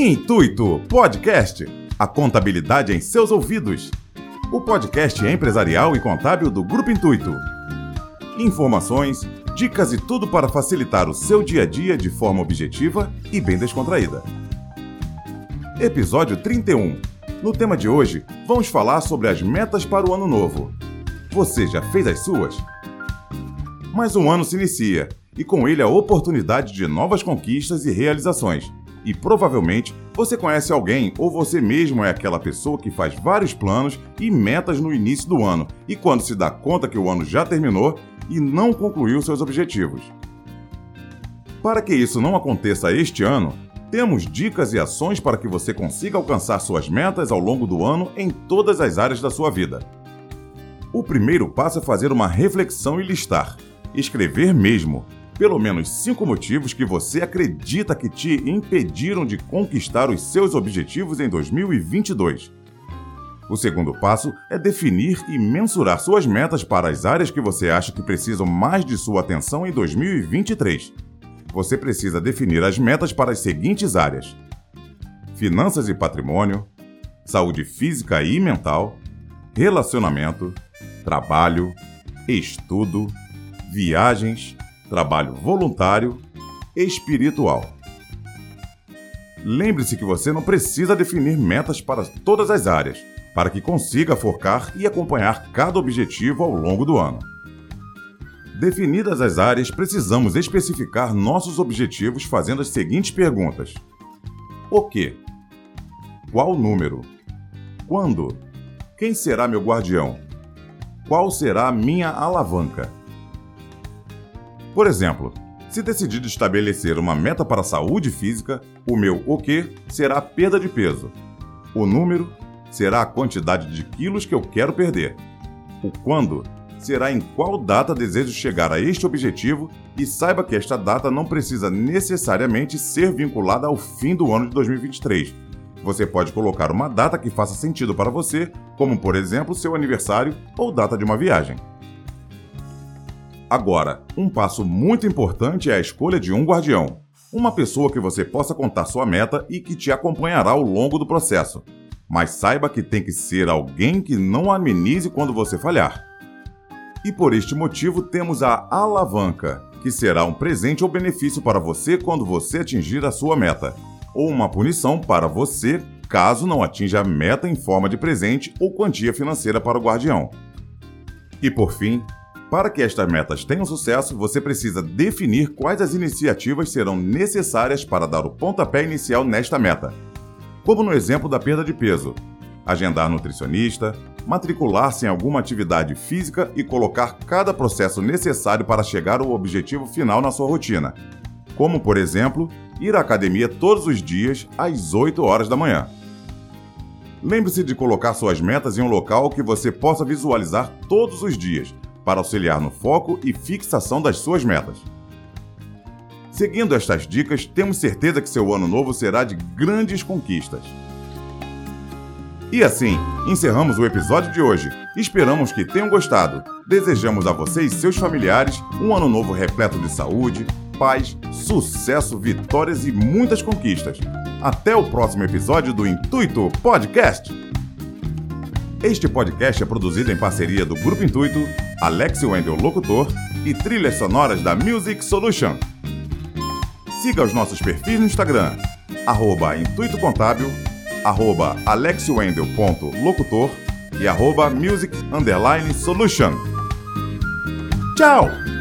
Intuito Podcast. A contabilidade em seus ouvidos. O podcast empresarial e contábil do Grupo Intuito. Informações, dicas e tudo para facilitar o seu dia a dia de forma objetiva e bem descontraída. Episódio 31. No tema de hoje, vamos falar sobre as metas para o ano novo. Você já fez as suas? Mais um ano se inicia e com ele a oportunidade de novas conquistas e realizações. E provavelmente você conhece alguém ou você mesmo é aquela pessoa que faz vários planos e metas no início do ano e quando se dá conta que o ano já terminou e não concluiu seus objetivos. Para que isso não aconteça este ano, temos dicas e ações para que você consiga alcançar suas metas ao longo do ano em todas as áreas da sua vida. O primeiro passo é fazer uma reflexão e listar. Escrever mesmo, pelo menos cinco motivos que você acredita que te impediram de conquistar os seus objetivos em 2022. O segundo passo é definir e mensurar suas metas para as áreas que você acha que precisam mais de sua atenção em 2023. Você precisa definir as metas para as seguintes áreas: finanças e patrimônio, saúde física e mental, relacionamento, trabalho, estudo, viagens, trabalho voluntário, espiritual. Lembre-se que você não precisa definir metas para todas as áreas, para que consiga focar e acompanhar cada objetivo ao longo do ano. Definidas as áreas, precisamos especificar nossos objetivos fazendo as seguintes perguntas: O que? Qual número? Quando? Quem será meu guardião? Qual será a minha alavanca? Por exemplo, se decidir estabelecer uma meta para a saúde física, o meu o que será a perda de peso. O número será a quantidade de quilos que eu quero perder. O quando será em qual data desejo chegar a este objetivo e saiba que esta data não precisa necessariamente ser vinculada ao fim do ano de 2023. Você pode colocar uma data que faça sentido para você, como por exemplo seu aniversário ou data de uma viagem. Agora, um passo muito importante é a escolha de um guardião. Uma pessoa que você possa contar sua meta e que te acompanhará ao longo do processo. Mas saiba que tem que ser alguém que não amenize quando você falhar. E por este motivo temos a alavanca, que será um presente ou benefício para você quando você atingir a sua meta, ou uma punição para você caso não atinja a meta em forma de presente ou quantia financeira para o guardião. E por fim, para que estas metas tenham sucesso, você precisa definir quais as iniciativas serão necessárias para dar o pontapé inicial nesta meta. Como no exemplo da perda de peso, agendar nutricionista, matricular-se em alguma atividade física e colocar cada processo necessário para chegar ao objetivo final na sua rotina. Como, por exemplo, ir à academia todos os dias às 8 horas da manhã. Lembre-se de colocar suas metas em um local que você possa visualizar todos os dias para auxiliar no foco e fixação das suas metas. Seguindo estas dicas, temos certeza que seu ano novo será de grandes conquistas. E assim, encerramos o episódio de hoje. Esperamos que tenham gostado. Desejamos a vocês e seus familiares um ano novo repleto de saúde, paz, sucesso, vitórias e muitas conquistas. Até o próximo episódio do Intuito Podcast. Este podcast é produzido em parceria do Grupo Intuito, Alex Wendel Locutor e trilhas sonoras da Music Solution. Siga os nossos perfis no Instagram, arroba Intuito Contábil, arroba alexwendel.locutor e arroba music Solution. Tchau!